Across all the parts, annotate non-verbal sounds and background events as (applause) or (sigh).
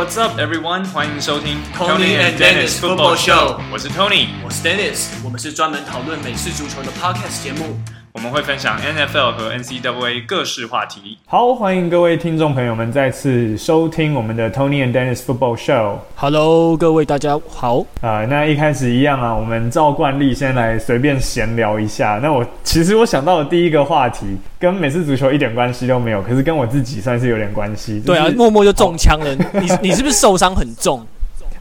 What's up, everyone？欢迎收听 Tony and Dennis Football Show。我是 Tony，我是 Dennis。我们是专门讨论美式足球的 Podcast 节目。 我们会分享 NFL 和 NCAA 各式话题。好，欢迎各位听众朋友们再次收听我们的 Tony and Dennis Football Show。Hello，各位大家好。啊、呃，那一开始一样啊，我们照惯例先来随便闲聊一下。那我其实我想到的第一个话题跟美式足球一点关系都没有，可是跟我自己算是有点关系。就是、对啊，默默就中枪了。你你是不是受伤很重？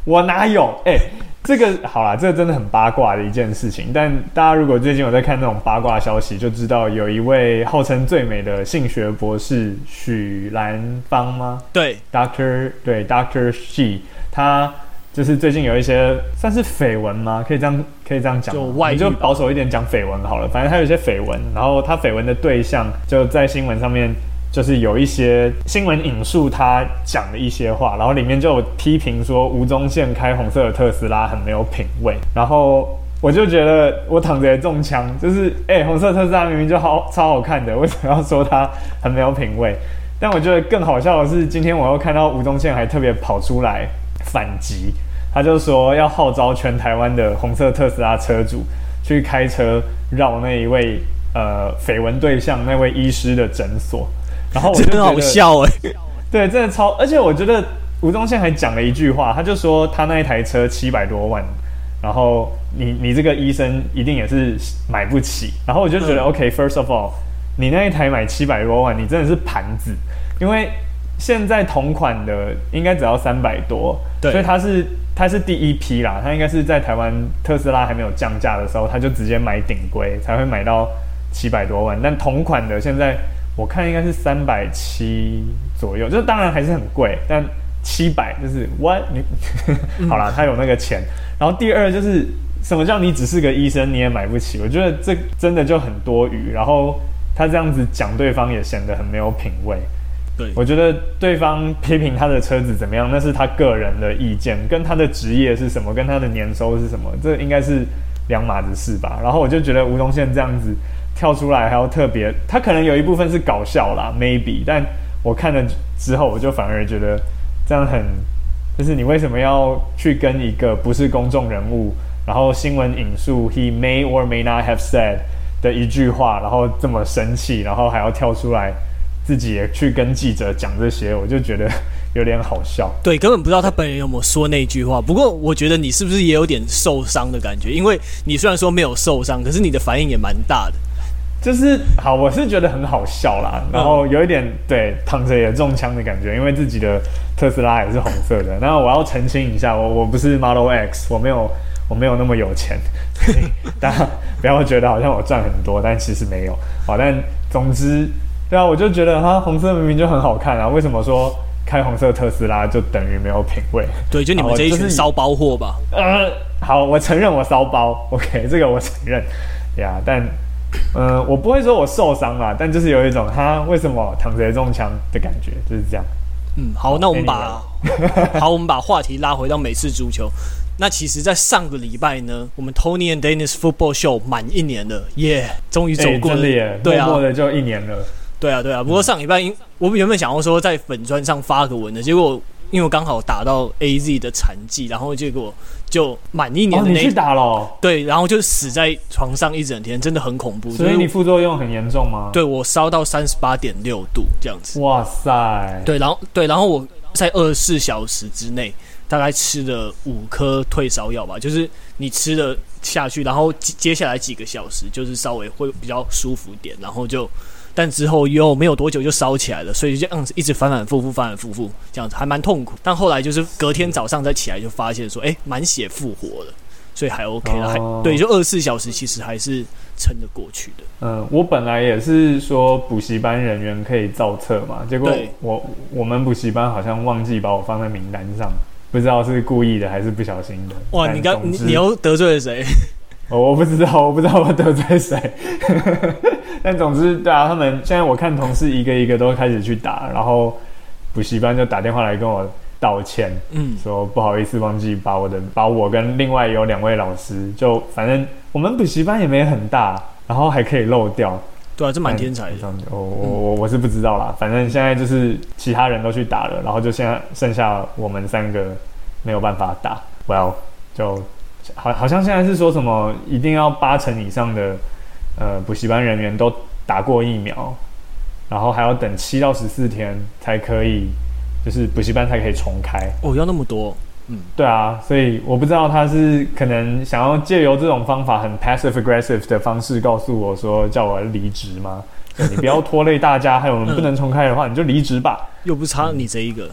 我哪有？哎、欸。这个好啦，这个真的很八卦的一件事情。但大家如果最近有在看那种八卦消息，就知道有一位号称最美的性学博士许兰芳吗？对，Doctor 对 Doctor She，他就是最近有一些算是绯闻吗？可以这样可以这样讲，就外就保守一点讲绯闻好了。反正他有一些绯闻，然后他绯闻的对象就在新闻上面。就是有一些新闻引述他讲的一些话，然后里面就有批评说吴宗宪开红色的特斯拉很没有品味，然后我就觉得我躺着也中枪，就是哎、红色特斯拉明明就好超好看的，为什么要说他很没有品味？但我觉得更好笑的是，今天我又看到吴宗宪还特别跑出来反击，他就说要号召全台湾的红色特斯拉车主去开车绕那一位呃绯闻对象那位医师的诊所。然后我觉得真好笑哎，(laughs) 对，真的超，而且我觉得吴宗宪还讲了一句话，他就说他那一台车七百多万，然后你你这个医生一定也是买不起，然后我就觉得、嗯、OK，first of all，你那一台买七百多万，你真的是盘子，因为现在同款的应该只要三百多，对，所以他是他是第一批啦，他应该是在台湾特斯拉还没有降价的时候，他就直接买顶规才会买到七百多万，但同款的现在。我看应该是三百七左右，就是当然还是很贵，但七百就是 what 你 (laughs) 好啦，他有那个钱。然后第二就是什么叫你只是个医生你也买不起？我觉得这真的就很多余。然后他这样子讲对方也显得很没有品味。对，我觉得对方批评他的车子怎么样，那是他个人的意见，跟他的职业是什么，跟他的年收是什么，这应该是两码子事吧。然后我就觉得吴宗宪这样子。跳出来还要特别，他可能有一部分是搞笑啦，maybe，但我看了之后，我就反而觉得这样很，就是你为什么要去跟一个不是公众人物，然后新闻引述 he may or may not have said 的一句话，然后这么生气，然后还要跳出来自己也去跟记者讲这些，我就觉得有点好笑。对，根本不知道他本人有没有说那句话。不过我觉得你是不是也有点受伤的感觉？因为你虽然说没有受伤，可是你的反应也蛮大的。就是好，我是觉得很好笑啦，然后有一点对躺着也中枪的感觉，因为自己的特斯拉也是红色的。那我要澄清一下，我我不是 Model X，我没有我没有那么有钱，所以 (laughs) 大家不要觉得好像我赚很多，但其实没有。好，但总之，对啊，我就觉得它红色明明就很好看啊，为什么说开红色特斯拉就等于没有品味？对，就你们这一群骚包货吧。呃，好，我承认我骚包，OK，这个我承认呀，yeah, 但。嗯，我不会说我受伤了，但就是有一种他为什么躺着中枪的感觉，就是这样。嗯，好，那我们把 (laughs) 好，我们把话题拉回到美式足球。那其实，在上个礼拜呢，我们 Tony and Dennis Football Show 满一年了，耶，终于走过了，耶，对啊，默默的就一年了。对啊，对啊。不过上礼拜，因我原本想要说在粉砖上发个文的，结果。因为我刚好打到 AZ 的残疾，然后结果就满一年的那、哦、你去打了、哦，对，然后就死在床上一整天，真的很恐怖。所以你副作用很严重吗？对，我烧到三十八点六度这样子。哇塞！对，然后对，然后我在二十四小时之内大概吃了五颗退烧药吧，就是你吃了下去，然后接下来几个小时就是稍微会比较舒服点，然后就。但之后又没有多久就烧起来了，所以就这样子一直反反复复，反反复复这样子，还蛮痛苦。但后来就是隔天早上再起来就发现说，哎、欸，满血复活了，所以还 OK 了，还、哦、对，就二十四小时其实还是撑得过去的。嗯，我本来也是说补习班人员可以造册嘛，结果我我们补习班好像忘记把我放在名单上，不知道是故意的还是不小心的。哇，你刚你你又得罪了谁？我不知道，我不知道我得罪谁。(laughs) 但总之，对啊，他们现在我看同事一个一个都开始去打，然后补习班就打电话来跟我道歉，嗯，说不好意思，忘记把我的把我跟另外有两位老师，就反正我们补习班也没很大，然后还可以漏掉，对啊，这蛮天才的。我我我我是不知道啦，反正现在就是其他人都去打了，然后就现在剩下我们三个没有办法打。Well，就好好像现在是说什么一定要八成以上的呃补习班人员都打过疫苗，然后还要等七到十四天才可以，就是补习班才可以重开。哦，要那么多？嗯，对啊，所以我不知道他是可能想要借由这种方法很 passive aggressive 的方式告诉我说叫我离职吗？你不要拖累大家，还有我们不能重开的话，你就离职吧。(laughs) 又不差你这一个。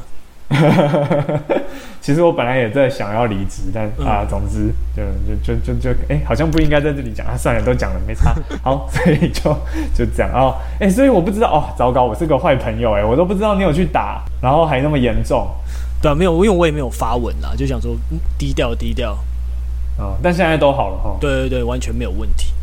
(laughs) 其实我本来也在想要离职，但啊，总之就就就就就哎、欸，好像不应该在这里讲啊，算了，都讲了没差。好，所以就就这样哦。哎、欸，所以我不知道哦，糟糕，我是个坏朋友哎，我都不知道你有去打，然后还那么严重。对啊，没有，因为我也没有发文啦，就想说低调低调。哦，但现在都好了哈。对对对，完全没有问题。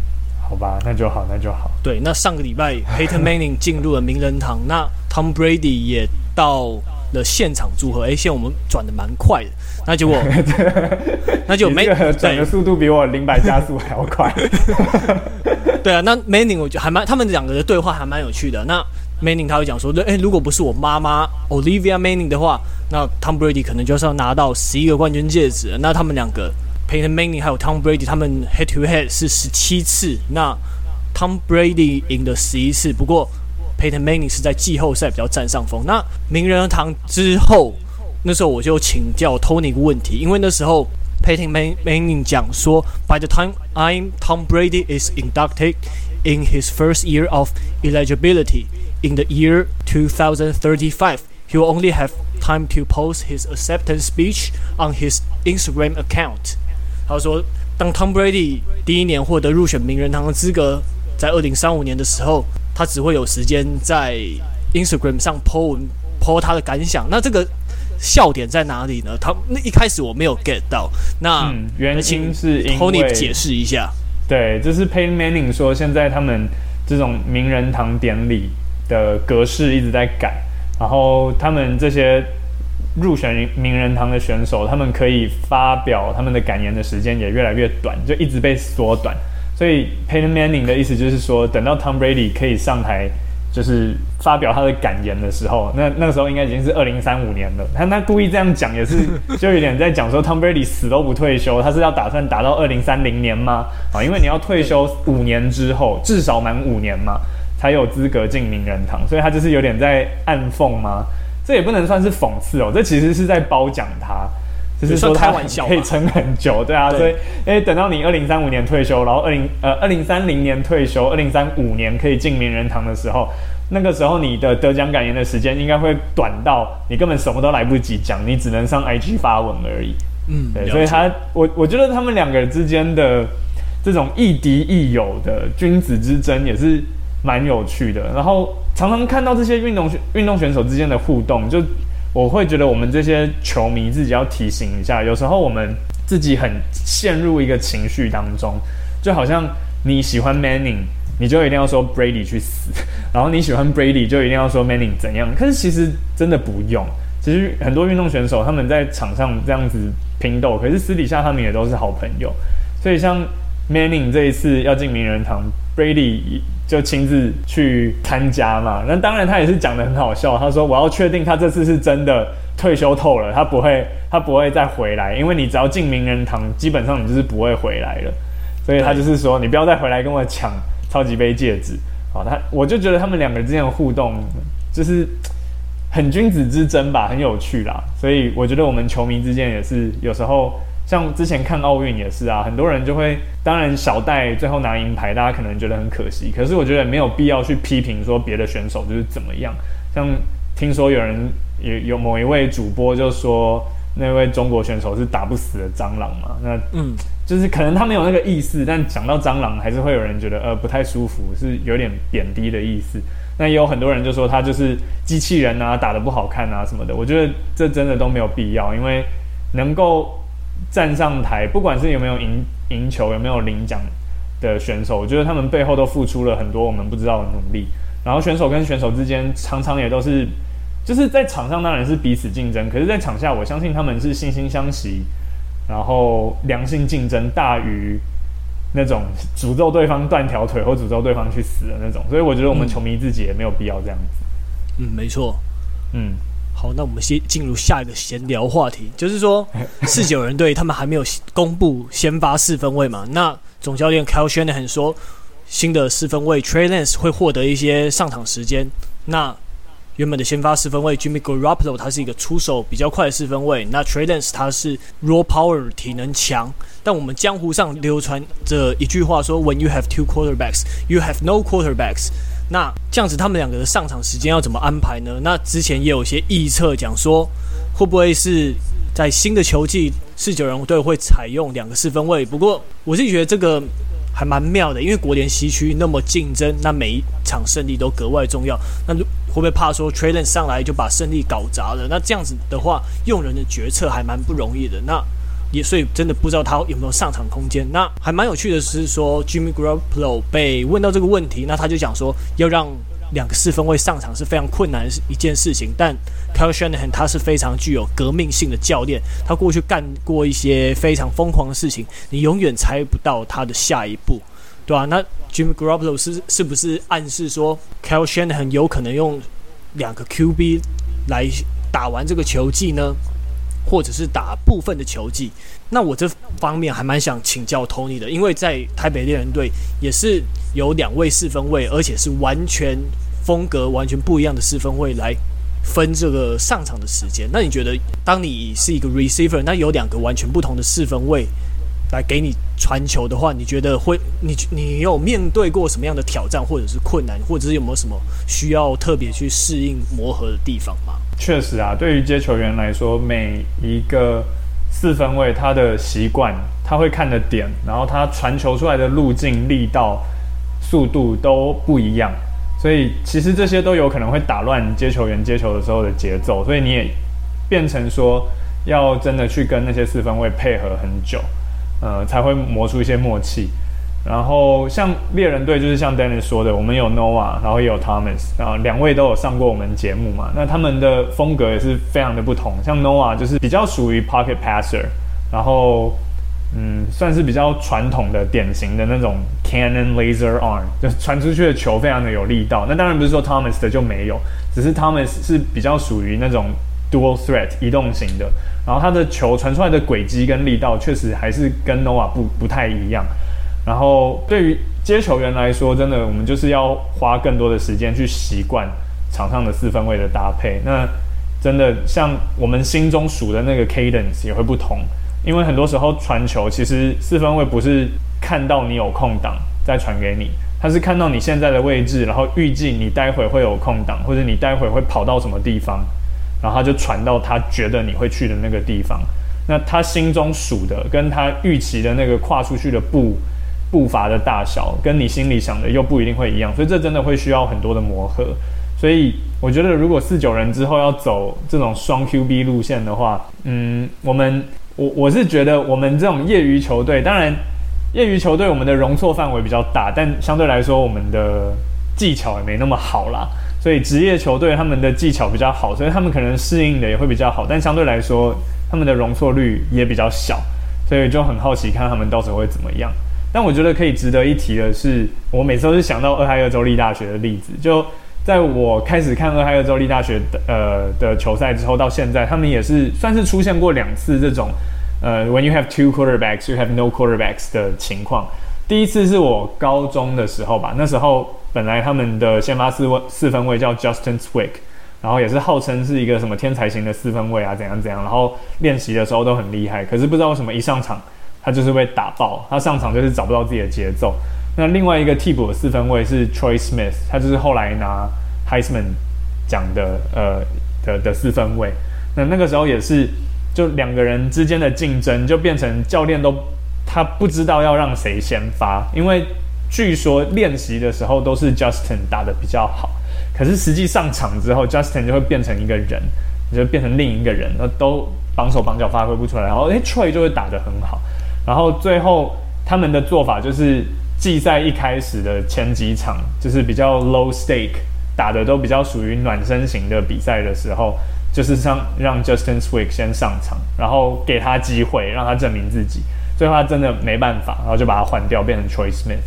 好吧，那就好，那就好。对，那上个礼拜 Peyton Manning 进入了名人堂，那 Tom Brady 也到了现场祝贺。哎，现在我们转的蛮快的，那结果，(laughs) 那就没转的速度比我零百加速还要快。(laughs) 对啊，那 Manning 我觉得还蛮，他们两个的对话还蛮有趣的。那 Manning 他会讲说，对，哎，如果不是我妈妈 Olivia Manning 的话，那 Tom Brady 可能就是要拿到十一个冠军戒指。那他们两个 Peyton Manning 还有 Tom Brady，他们 head to head 是十七次，那 Tom Brady 赢了十一次。不过 Peyton Manning 是在季后赛比较占上风。那名人堂之后，那时候我就请教 Tony 一个问题，因为那时候 Peyton Manning 讲说，By the time I'm Tom Brady is inducted in his first year of eligibility。In the year 2035, he will only have time to post his acceptance speech on his Instagram account。他说，当 Tom Brady 第一年获得入选名人堂的资格，在二零三五年的时候，他只会有时间在 Instagram 上 po 文 po 他的感想。那这个笑点在哪里呢？他那一开始我没有 get 到。那、嗯、原因是因为 Tony 解释一下。对，这是 Peyton Manning 说，现在他们这种名人堂典礼。的格式一直在改，然后他们这些入选名人堂的选手，他们可以发表他们的感言的时间也越来越短，就一直被缩短。所以 Peyton Manning 的意思就是说，等到 Tom Brady 可以上台，就是发表他的感言的时候，那那个时候应该已经是二零三五年了。他那故意这样讲也是，(laughs) 就有点在讲说 Tom Brady 死都不退休，他是要打算打到二零三零年吗？啊，因为你要退休五年之后，至少满五年嘛。才有资格进名人堂，所以他就是有点在暗讽吗？这也不能算是讽刺哦，这其实是在褒奖他，就是说开玩笑可以撑很久，对啊，所以诶，等到你二零三五年退休，然后二零呃二零三零年退休，二零三五年可以进名人堂的时候，那个时候你的得奖感言的时间应该会短到你根本什么都来不及讲，你只能上 IG 发文而已。嗯，对，所以他我我觉得他们两个之间的这种亦敌亦友的君子之争也是。蛮有趣的，然后常常看到这些运动运动选手之间的互动，就我会觉得我们这些球迷自己要提醒一下，有时候我们自己很陷入一个情绪当中，就好像你喜欢 Manning，你就一定要说 Brady 去死，然后你喜欢 Brady 就一定要说 Manning 怎样，可是其实真的不用，其实很多运动选手他们在场上这样子拼斗，可是私底下他们也都是好朋友，所以像 Manning 这一次要进名人堂，Brady。就亲自去参加嘛，那当然他也是讲的很好笑。他说：“我要确定他这次是真的退休透了，他不会，他不会再回来，因为你只要进名人堂，基本上你就是不会回来了。所以他就是说，你不要再回来跟我抢超级杯戒指。好，他我就觉得他们两个之间的互动就是很君子之争吧，很有趣啦。所以我觉得我们球迷之间也是有时候。”像之前看奥运也是啊，很多人就会，当然小戴最后拿银牌，大家可能觉得很可惜，可是我觉得没有必要去批评说别的选手就是怎么样。像听说有人有有某一位主播就说那位中国选手是打不死的蟑螂嘛，那嗯，就是可能他没有那个意思，但讲到蟑螂还是会有人觉得呃不太舒服，是有点贬低的意思。那也有很多人就说他就是机器人啊，打得不好看啊什么的。我觉得这真的都没有必要，因为能够。站上台，不管是有没有赢赢球，有没有领奖的选手，我觉得他们背后都付出了很多我们不知道的努力。然后选手跟选手之间常常也都是，就是在场上当然是彼此竞争，可是，在场下我相信他们是惺惺相惜，然后良性竞争大于那种诅咒对方断条腿或诅咒对方去死的那种。所以我觉得我们球迷自己也没有必要这样子。嗯，没错。嗯，好，那我们先进入下一个闲聊话题，就是说四九人队他们还没有公布先发四分位嘛？那总教练 Kyle Shanahan 说，新的四分位 Trey Lance 会获得一些上场时间。那原本的先发四分位 Jimmy Garoppolo 他是一个出手比较快的四分位，那 Trey Lance 他是 raw power 体能强。但我们江湖上流传着一句话说：When you have two quarterbacks, you have no quarterbacks。那这样子，他们两个的上场时间要怎么安排呢？那之前也有些预测讲说，会不会是在新的球季，四九人队会采用两个四分卫？不过我是觉得这个还蛮妙的，因为国联西区那么竞争，那每一场胜利都格外重要。那会不会怕说 Trey Lance 上来就把胜利搞砸了？那这样子的话，用人的决策还蛮不容易的。那也所以真的不知道他有没有上场空间。那还蛮有趣的是说，Jimmy Garoppolo 被问到这个问题，那他就讲说，要让两个四分卫上场是非常困难的一件事情。但 Kyle Shanahan 他是非常具有革命性的教练，他过去干过一些非常疯狂的事情，你永远猜不到他的下一步，对吧、啊？那 Jimmy Garoppolo 是是不是暗示说 Kyle Shanahan 有可能用两个 QB 来打完这个球季呢？或者是打部分的球技，那我这方面还蛮想请教 Tony 的，因为在台北猎人队也是有两位四分卫，而且是完全风格完全不一样的四分卫来分这个上场的时间。那你觉得，当你是一个 receiver，那有两个完全不同的四分卫来给你传球的话，你觉得会你你有面对过什么样的挑战，或者是困难，或者是有没有什么需要特别去适应磨合的地方吗？确实啊，对于接球员来说，每一个四分卫他的习惯，他会看的点，然后他传球出来的路径、力道、速度都不一样，所以其实这些都有可能会打乱接球员接球的时候的节奏，所以你也变成说要真的去跟那些四分卫配合很久，呃，才会磨出一些默契。然后像猎人队，就是像 Dennis 说的，我们有 Noah，然后也有 Thomas，然后两位都有上过我们节目嘛。那他们的风格也是非常的不同。像 Noah 就是比较属于 Pocket Passer，然后嗯，算是比较传统的、典型的那种 Cannon Laser Arm，就传出去的球非常的有力道。那当然不是说 Thomas 的就没有，只是 Thomas 是比较属于那种 Dual Threat 移动型的，然后他的球传出来的轨迹跟力道确实还是跟 Noah 不不太一样。然后对于接球员来说，真的我们就是要花更多的时间去习惯场上的四分位的搭配。那真的像我们心中数的那个 cadence 也会不同，因为很多时候传球其实四分位不是看到你有空档再传给你，他是看到你现在的位置，然后预计你待会会有空档，或者你待会会跑到什么地方，然后他就传到他觉得你会去的那个地方。那他心中数的跟他预期的那个跨出去的步。步伐的大小跟你心里想的又不一定会一样，所以这真的会需要很多的磨合。所以我觉得，如果四九人之后要走这种双 QB 路线的话，嗯，我们我我是觉得我们这种业余球队，当然业余球队我们的容错范围比较大，但相对来说我们的技巧也没那么好啦。所以职业球队他们的技巧比较好，所以他们可能适应的也会比较好，但相对来说他们的容错率也比较小，所以就很好奇看他们到时候会怎么样。但我觉得可以值得一提的是，我每次都是想到俄亥俄州立大学的例子。就在我开始看俄亥俄州立大学的呃的球赛之后，到现在他们也是算是出现过两次这种呃，when you have two quarterbacks, you have no quarterbacks 的情况。第一次是我高中的时候吧，那时候本来他们的先发四位四分卫叫 Justin Swick，然后也是号称是一个什么天才型的四分卫啊，怎样怎样，然后练习的时候都很厉害，可是不知道为什么一上场。他就是被打爆，他上场就是找不到自己的节奏。那另外一个替补的四分卫是 Troy Smith，他就是后来拿 Heisman 奖的呃的的四分卫。那那个时候也是，就两个人之间的竞争就变成教练都他不知道要让谁先发，因为据说练习的时候都是 Justin 打的比较好，可是实际上场之后，Justin 就会变成一个人，就变成另一个人，那都绑手绑脚发挥不出来，然后诶 Troy 就会打得很好。然后最后他们的做法就是，季赛一开始的前几场就是比较 low stake 打的都比较属于暖身型的比赛的时候，就是让让 Justin Swick 先上场，然后给他机会让他证明自己。最后他真的没办法，然后就把他换掉，变成 Troy Smith。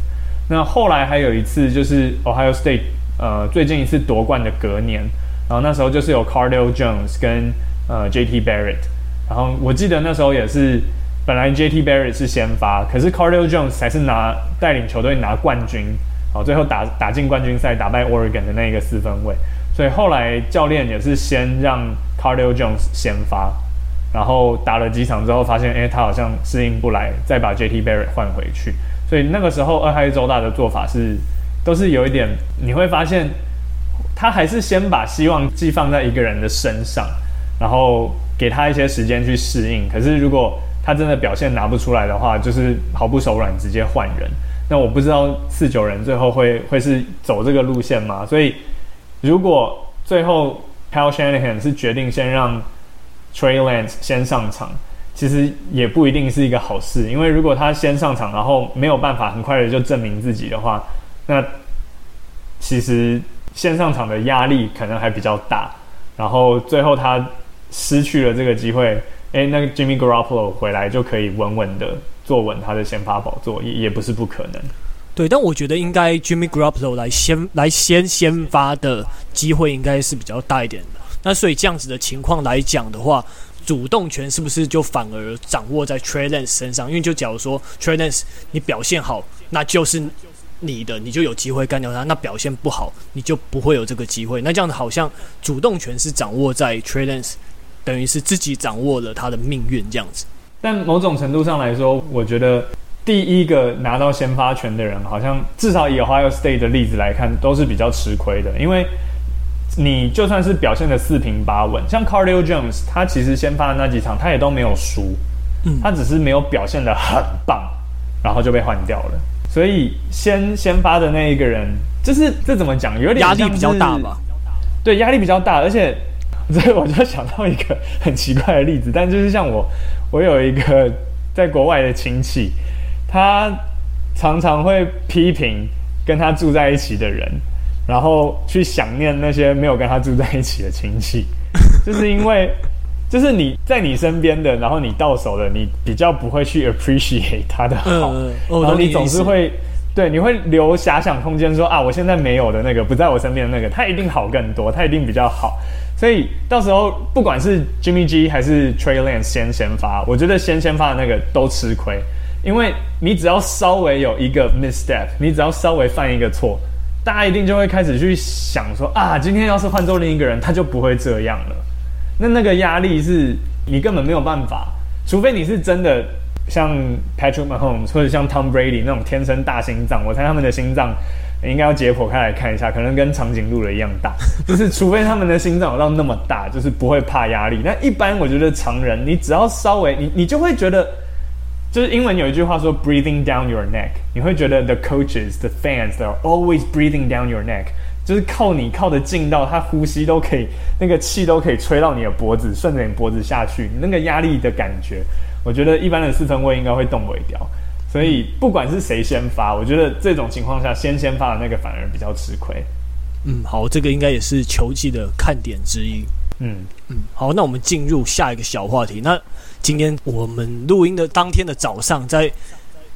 那后来还有一次就是 Ohio State，呃，最近一次夺冠的隔年，然后那时候就是有 Cardale Jones 跟呃 JT Barrett，然后我记得那时候也是本来 JT Barrett 是先发，可是 Cardale Jones 才是拿带领球队拿冠军，好，最后打打进冠军赛，打败 Oregon 的那一个四分卫，所以后来教练也是先让 Cardale Jones 先发，然后打了几场之后发现，哎，他好像适应不来，再把 JT Barrett 换回去。所以那个时候，俄亥州大的做法是，都是有一点，你会发现，他还是先把希望寄放在一个人的身上，然后给他一些时间去适应。可是如果他真的表现拿不出来的话，就是毫不手软，直接换人。那我不知道四九人最后会会是走这个路线吗？所以如果最后 Pal Shanahan 是决定先让 Trey Lance 先上场。其实也不一定是一个好事，因为如果他先上场，然后没有办法很快的就证明自己的话，那其实先上场的压力可能还比较大，然后最后他失去了这个机会，诶，那个 Jimmy Garoppolo 回来就可以稳稳的坐稳他的先发宝座，也也不是不可能。对，但我觉得应该 Jimmy Garoppolo 来先来先先发的机会应该是比较大一点的。那所以这样子的情况来讲的话。主动权是不是就反而掌握在 Trey Lance 身上？因为就假如说 Trey Lance 你表现好，那就是你的，你就有机会干掉他；那表现不好，你就不会有这个机会。那这样子好像主动权是掌握在 Trey Lance，等于是自己掌握了他的命运这样子。但某种程度上来说，我觉得第一个拿到先发权的人，好像至少以 Ohio State 的例子来看，都是比较吃亏的，因为。你就算是表现的四平八稳，像 Cardio Jones，他其实先发的那几场他也都没有输，嗯，他只是没有表现的很棒，然后就被换掉了。所以先先发的那一个人，就是这怎么讲，有点压力比较大吧？对，压力比较大，而且 (laughs) 所以我就想到一个很奇怪的例子，但就是像我，我有一个在国外的亲戚，他常常会批评跟他住在一起的人。然后去想念那些没有跟他住在一起的亲戚，就是因为，就是你在你身边的，然后你到手的，你比较不会去 appreciate 他的好，然后你总是会，对，你会留遐想空间说，说啊，我现在没有的那个，不在我身边的那个，他一定好更多，他一定比较好，所以到时候不管是 Jimmy G 还是 Trey Lance 先先发，我觉得先先发的那个都吃亏，因为你只要稍微有一个 misstep，你只要稍微犯一个错。大家一定就会开始去想说啊，今天要是换做另一个人，他就不会这样了。那那个压力是你根本没有办法，除非你是真的像 Patrick Mahomes 或者像 Tom Brady 那种天生大心脏。我猜他们的心脏应该要解剖开来看一下，可能跟长颈鹿的一样大。(laughs) 就是除非他们的心脏有到那么大，就是不会怕压力。但一般我觉得常人，你只要稍微你你就会觉得。就是英文有一句话说 “breathing down your neck”，你会觉得 the coaches, the fans, they're always breathing down your neck，就是靠你靠得近到他呼吸都可以，那个气都可以吹到你的脖子，顺着你脖子下去，你那个压力的感觉，我觉得一般的四分位应该会动尾掉。所以不管是谁先发，我觉得这种情况下先先发的那个反而比较吃亏。嗯，好，这个应该也是球季的看点之一。嗯嗯，好，那我们进入下一个小话题。那今天我们录音的当天的早上，在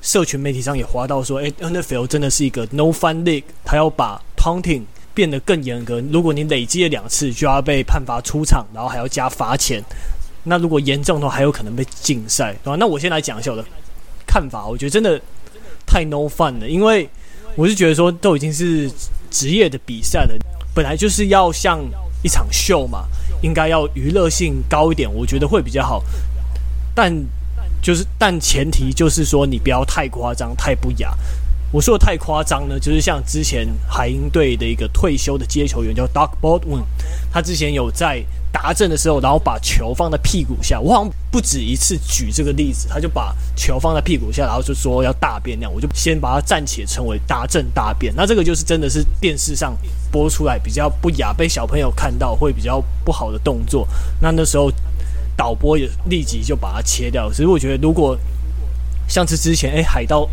社群媒体上也划到说，诶，NFL 真的是一个 No Fun League，他要把 taunting 变得更严格。如果你累积了两次，就要被判罚出场，然后还要加罚钱。那如果严重的话，还有可能被禁赛。对吧？那我先来讲一下我的看法。我觉得真的太 No Fun 了，因为我是觉得说，都已经是职业的比赛了，本来就是要像一场秀嘛。应该要娱乐性高一点，我觉得会比较好。但就是，但前提就是说，你不要太夸张、太不雅。我说的太夸张呢，就是像之前海鹰队的一个退休的接球员叫 Doug Baldwin，他之前有在达阵的时候，然后把球放在屁股下。我好像不止一次举这个例子，他就把球放在屁股下，然后就说要大便那样，我就先把它暂且称为达阵大便。那这个就是真的是电视上播出来比较不雅，被小朋友看到会比较不好的动作。那那时候导播也立即就把它切掉。所以我觉得，如果像是之前诶海盗。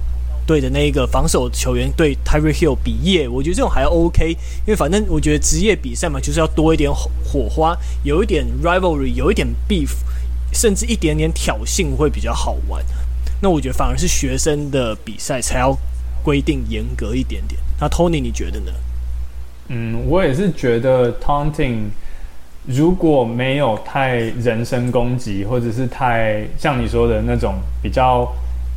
队的那一个防守球员对 Tyree Hill 比耶，我觉得这种还 OK，因为反正我觉得职业比赛嘛，就是要多一点火花，有一点 rivalry，有一点 beef，甚至一点点挑衅会比较好玩。那我觉得反而是学生的比赛才要规定严格一点点。那 Tony 你觉得呢？嗯，我也是觉得 taunting 如果没有太人身攻击，或者是太像你说的那种比较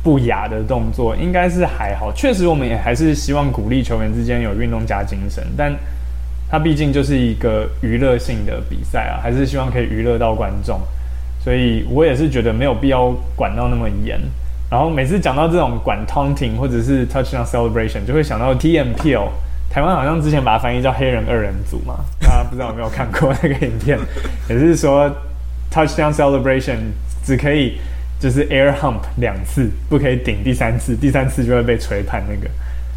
不雅的动作，应该是还好。确实，我们也还是希望鼓励球员之间有运动家精神，但它毕竟就是一个娱乐性的比赛啊，还是希望可以娱乐到观众。所以我也是觉得没有必要管到那么严。然后每次讲到这种管 taunting 或者是 touchdown celebration，就会想到 TMPL。台湾好像之前把它翻译叫黑人二人组嘛，大家不知道有没有看过那个影片？也是说 touchdown celebration 只可以就是 air hump 两次，不可以顶第三次，第三次就会被吹判。那个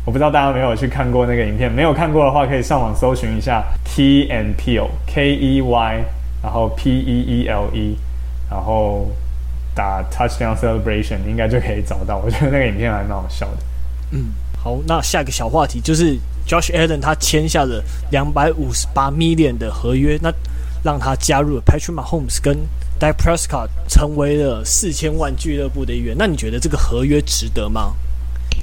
我不知道大家有没有去看过那个影片，没有看过的话，可以上网搜寻一下 T and Peel K E Y，然后 P E E L E，然后打 touchdown celebration 应该就可以找到。我觉得那个影片还蛮好笑的。嗯，好，那下一个小话题就是 Josh Allen 他签下了两百五十八 million 的合约，那让他加入了 Patrick Mahomes 跟 Dak Prescott 成为了四千万俱乐部的一员。那你觉得这个合约值得吗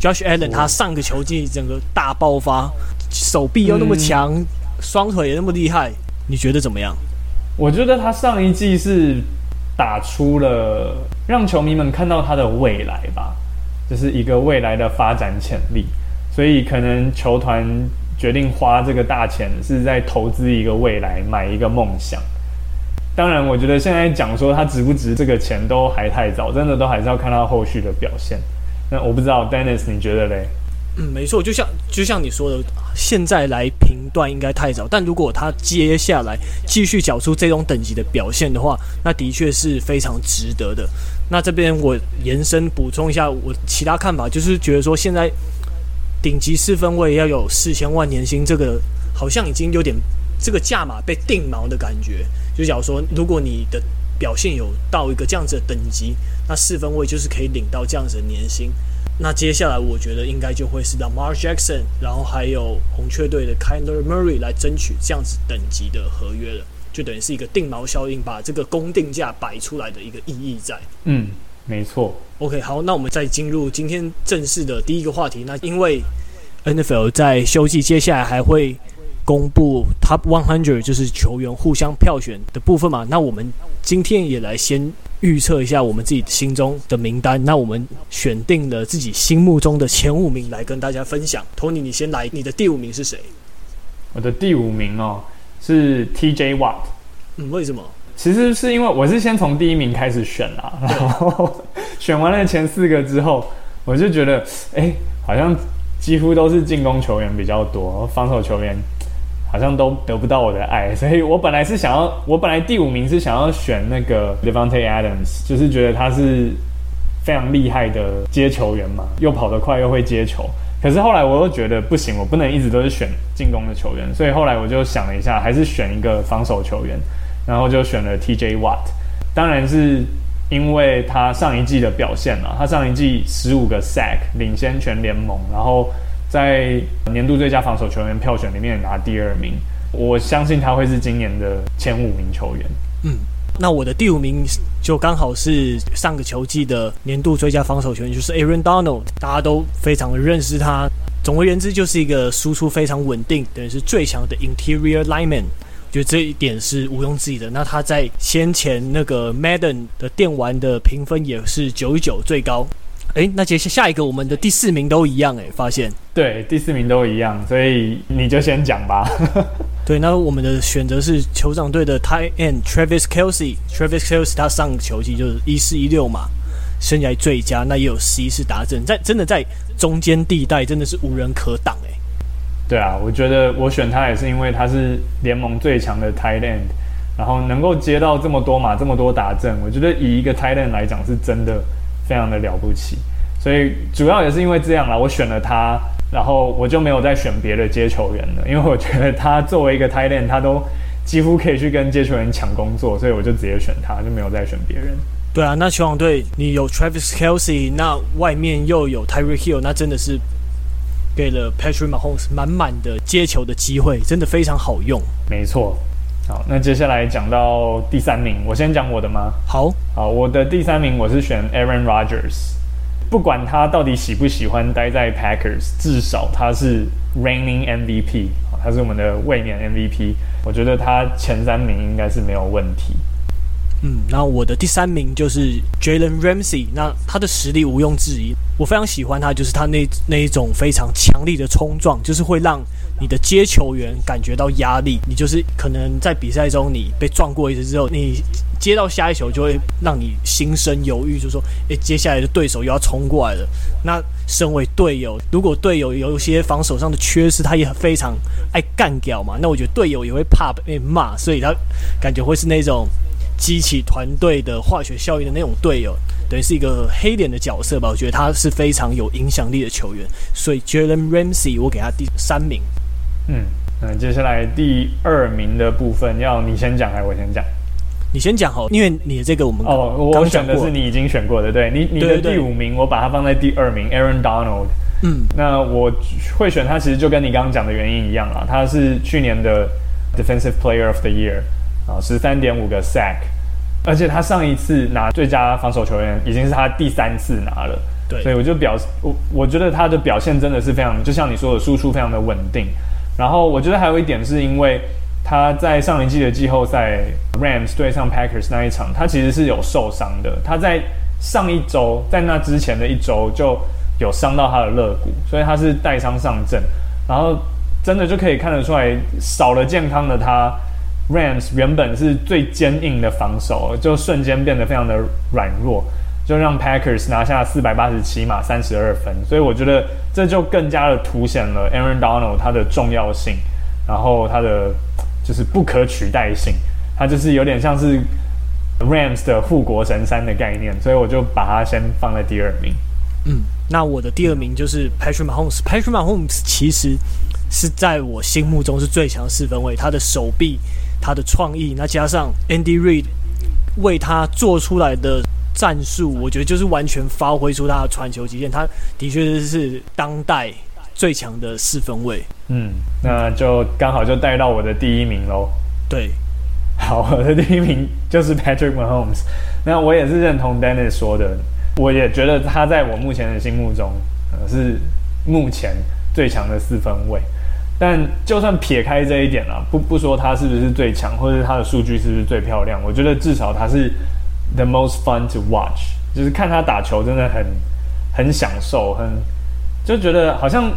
？Josh Allen 他上个球季整个大爆发，手臂又那么强，嗯、双腿也那么厉害，你觉得怎么样？我觉得他上一季是打出了让球迷们看到他的未来吧，就是一个未来的发展潜力。所以可能球团决定花这个大钱，是在投资一个未来，买一个梦想。当然，我觉得现在讲说他值不值这个钱都还太早，真的都还是要看他后续的表现。那我不知道，Dennis，你觉得嘞？嗯，没错，就像就像你说的，现在来评断应该太早。但如果他接下来继续缴出这种等级的表现的话，那的确是非常值得的。那这边我延伸补充一下我其他看法，就是觉得说现在。顶级四分位要有四千万年薪，这个好像已经有点这个价码被定锚的感觉。就假如说，如果你的表现有到一个这样子的等级，那四分位就是可以领到这样子的年薪。那接下来我觉得应该就会是 Lamar Jackson，然后还有红雀队的 Kyler Murray 来争取这样子等级的合约了，就等于是一个定锚效应，把这个公定价摆出来的一个意义在。嗯。没错，OK，好，那我们再进入今天正式的第一个话题。那因为 NFL 在休季，接下来还会公布 Top One Hundred 就是球员互相票选的部分嘛。那我们今天也来先预测一下我们自己心中的名单。那我们选定了自己心目中的前五名来跟大家分享。Tony，你先来，你的第五名是谁？我的第五名哦是 TJ Watt。嗯，为什么？其实是因为我是先从第一名开始选啦，然后选完了前四个之后，我就觉得，哎、欸，好像几乎都是进攻球员比较多，防守球员好像都得不到我的爱，(laughs) 所以我本来是想要，我本来第五名是想要选那个 Devante Adams，就是觉得他是非常厉害的接球员嘛，又跑得快又会接球。可是后来我又觉得不行，我不能一直都是选进攻的球员，所以后来我就想了一下，还是选一个防守球员。然后就选了 TJ Watt，当然是因为他上一季的表现嘛。他上一季十五个 sack，领先全联盟，然后在年度最佳防守球员票选里面拿第二名。我相信他会是今年的前五名球员。嗯，那我的第五名就刚好是上个球季的年度最佳防守球员，就是 Aaron Donald，大家都非常的认识他。总而言之，就是一个输出非常稳定，等于是最强的 Interior Lineman。觉得这一点是毋庸置疑的。那他在先前那个 Madden 的电玩的评分也是九十九最高。诶，那接下下一个我们的第四名都一样哎，发现对，第四名都一样，所以你就先讲吧。(laughs) 对，那我们的选择是酋长队的 Tight End Travis Kelsey，Travis Kelsey 他上个球季就是一四一六嘛，生涯最佳，那也有十一次达阵，在真的在中间地带真的是无人可挡诶。对啊，我觉得我选他也是因为他是联盟最强的 tight end，然后能够接到这么多码、这么多达阵，我觉得以一个 tight end 来讲是真的非常的了不起。所以主要也是因为这样啦，我选了他，然后我就没有再选别的接球员了，因为我觉得他作为一个 tight end，他都几乎可以去跟接球员抢工作，所以我就直接选他，就没有再选别人。对啊，那球王队你有 Travis Kelsey，那外面又有 Tyreek Hill，那真的是。给了 Patrick Mahomes 满满的接球的机会，真的非常好用。没错，好，那接下来讲到第三名，我先讲我的吗？好，好，我的第三名我是选 Aaron Rodgers。不管他到底喜不喜欢待在 Packers，至少他是 Reigning MVP，他是我们的卫冕 MVP。我觉得他前三名应该是没有问题。嗯，那我的第三名就是 Jalen Ramsey，那他的实力毋庸置疑，我非常喜欢他，就是他那那一种非常强力的冲撞，就是会让你的接球员感觉到压力。你就是可能在比赛中你被撞过一次之后，你接到下一球就会让你心生犹豫，就说，诶，接下来的对手又要冲过来了。那身为队友，如果队友有一些防守上的缺失，他也非常爱干掉嘛，那我觉得队友也会怕被骂，所以他感觉会是那种。激起团队的化学效应的那种队友，等于是一个黑脸的角色吧。我觉得他是非常有影响力的球员，所以 Jalen Ramsey 我给他第三名。嗯，那接下来第二名的部分要你先讲还是我先讲？你先讲好，因为你的这个我们哦，我选的是你已经选过的，对你你的第五名我把它放在第二名，Aaron Donald。嗯，那我会选他，其实就跟你刚刚讲的原因一样啦，他是去年的 Defensive Player of the Year。啊，十三点五个 sack，而且他上一次拿最佳防守球员已经是他第三次拿了，对，所以我就表我我觉得他的表现真的是非常，就像你说的，输出非常的稳定。然后我觉得还有一点是因为他在上一季的季后赛 Rams 对上 Packers 那一场，他其实是有受伤的，他在上一周在那之前的一周就有伤到他的肋骨，所以他是带伤上阵，然后真的就可以看得出来，少了健康的他。Rams 原本是最坚硬的防守，就瞬间变得非常的软弱，就让 Packers 拿下四百八十七码三十二分，所以我觉得这就更加的凸显了 Aaron Donald 他的重要性，然后他的就是不可取代性，他就是有点像是 Rams 的护国神山的概念，所以我就把他先放在第二名。嗯，那我的第二名就是 Patrick Mahomes，Patrick Mahomes 其实是在我心目中是最强四分卫，他的手臂。他的创意，那加上 Andy Reid 为他做出来的战术，我觉得就是完全发挥出他的传球极限。他的确是当代最强的四分卫。嗯，那就刚好就带到我的第一名喽。对，好，我的第一名就是 Patrick Mahomes。那我也是认同 Dennis 说的，我也觉得他在我目前的心目中，呃，是目前最强的四分卫。但就算撇开这一点了，不不说他是不是最强，或者他的数据是不是最漂亮，我觉得至少他是 the most fun to watch，就是看他打球真的很很享受，很就觉得好像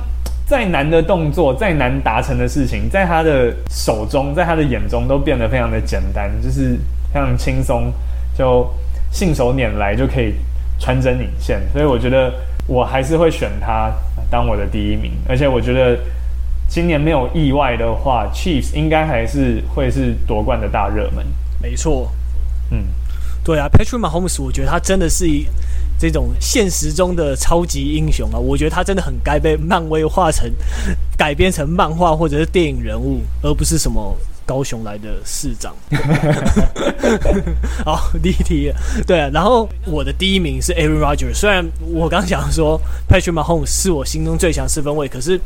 再难的动作、再难达成的事情，在他的手中，在他的眼中都变得非常的简单，就是非常轻松，就信手拈来就可以穿针引线。所以我觉得我还是会选他当我的第一名，而且我觉得。今年没有意外的话，Chiefs 应该还是会是夺冠的大热门。没错，嗯，对啊，Patrick Mahomes，我觉得他真的是一这种现实中的超级英雄啊！我觉得他真的很该被漫威画成改编成漫画或者是电影人物，而不是什么高雄来的市长。(laughs) 好，第一题，对啊。然后我的第一名是 Aaron Rodgers，虽然我刚讲说 Patrick Mahomes 是我心中最强四分卫，可是。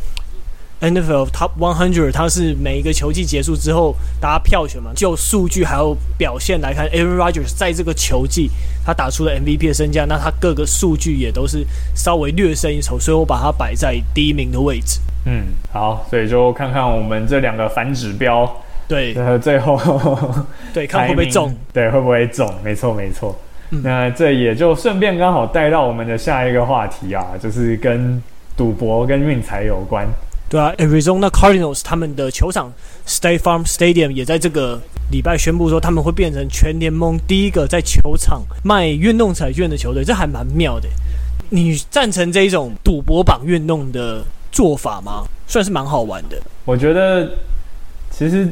NFL Top 100，它是每一个球季结束之后，大家票选嘛，就数据还有表现来看，Aaron Rodgers 在这个球季他打出了 MVP 的身价，那他各个数据也都是稍微略胜一筹，所以我把它摆在第一名的位置。嗯，好，所以就看看我们这两个反指标，对，(laughs) 最后 (laughs) 对，看会不会中，对，会不会中？没错，没错。嗯、那这也就顺便刚好带到我们的下一个话题啊，就是跟赌博跟运财有关。对啊，Arizona Cardinals 他们的球场 State Farm Stadium 也在这个礼拜宣布说，他们会变成全联盟第一个在球场卖运动彩券的球队，这还蛮妙的。你赞成这一种赌博绑运动的做法吗？算是蛮好玩的。我觉得其实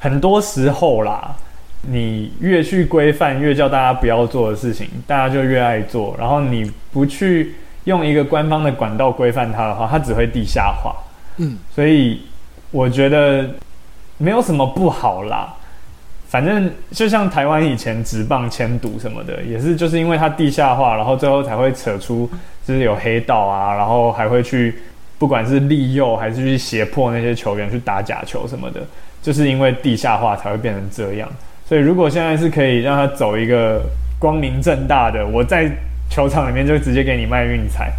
很多时候啦，你越去规范，越叫大家不要做的事情，大家就越爱做。然后你不去用一个官方的管道规范它的话，它只会地下化。嗯，所以我觉得没有什么不好啦。反正就像台湾以前职棒签赌什么的，也是就是因为它地下化，然后最后才会扯出就是有黑道啊，然后还会去不管是利诱还是去胁迫那些球员去打假球什么的，就是因为地下化才会变成这样。所以如果现在是可以让他走一个光明正大的，我在球场里面就直接给你卖运彩。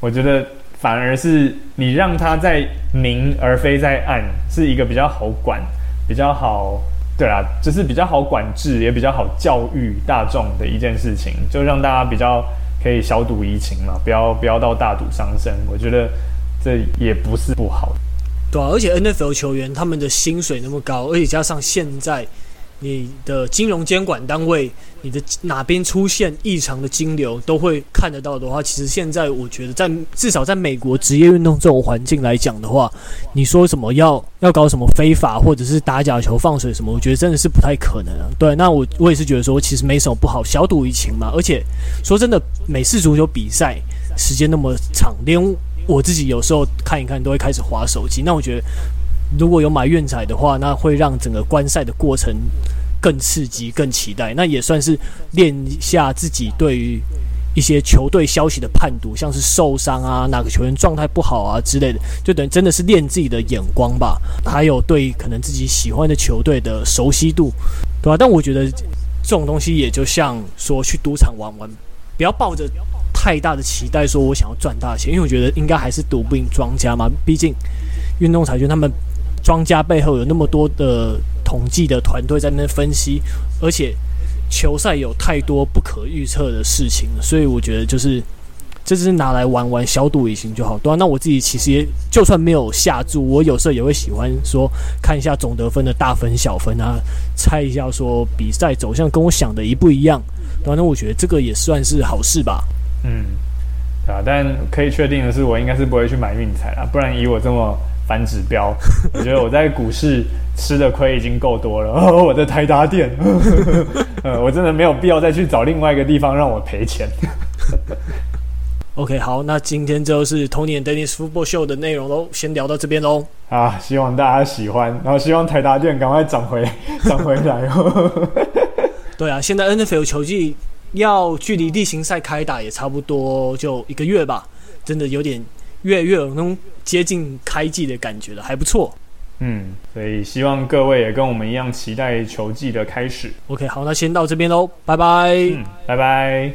我觉得反而是你让他在明而非在暗，是一个比较好管、比较好，对啦，就是比较好管制，也比较好教育大众的一件事情，就让大家比较可以小赌怡情嘛，不要不要到大赌伤身。我觉得这也不是不好。对啊，而且 NFL 球员他们的薪水那么高，而且加上现在。你的金融监管单位，你的哪边出现异常的金流，都会看得到的话，其实现在我觉得在，至少在美国职业运动这种环境来讲的话，你说什么要要搞什么非法，或者是打假球放水什么，我觉得真的是不太可能啊。对，那我我也是觉得说，其实没什么不好，小赌怡情嘛。而且说真的，美式足球比赛时间那么长，连我自己有时候看一看都会开始划手机。那我觉得。如果有买运彩的话，那会让整个观赛的过程更刺激、更期待。那也算是练下自己对于一些球队消息的判读，像是受伤啊、哪个球员状态不好啊之类的，就等于真的是练自己的眼光吧。还有对可能自己喜欢的球队的熟悉度，对吧？但我觉得这种东西也就像说去赌场玩玩，不要抱着太大的期待，说我想要赚大钱，因为我觉得应该还是赌不赢庄家嘛。毕竟运动彩券他们。庄家背后有那么多的统计的团队在那边分析，而且球赛有太多不可预测的事情，所以我觉得就是这只是拿来玩玩小赌怡情就好。对啊，那我自己其实也就算没有下注，我有时候也会喜欢说看一下总得分的大分小分啊，猜一下说比赛走向跟我想的一不一样。对啊，那我觉得这个也算是好事吧。嗯，对啊，但可以确定的是，我应该是不会去买运彩了，不然以我这么。反指标，(laughs) 我觉得我在股市吃的亏已经够多了。哦、(laughs) 我的台达店，(laughs) 呃，我真的没有必要再去找另外一个地方让我赔钱。OK，好，那今天就是 Tony and Dennis Football Show 的内容喽，先聊到这边喽。啊，希望大家喜欢，然后希望台达店赶快涨回涨回来哦。对啊，现在 NFL 球季要距离例行赛开打也差不多就一个月吧，真的有点。越越有那种接近开季的感觉了，还不错。嗯，所以希望各位也跟我们一样期待球季的开始。OK，好，那先到这边喽，拜拜。嗯，拜拜。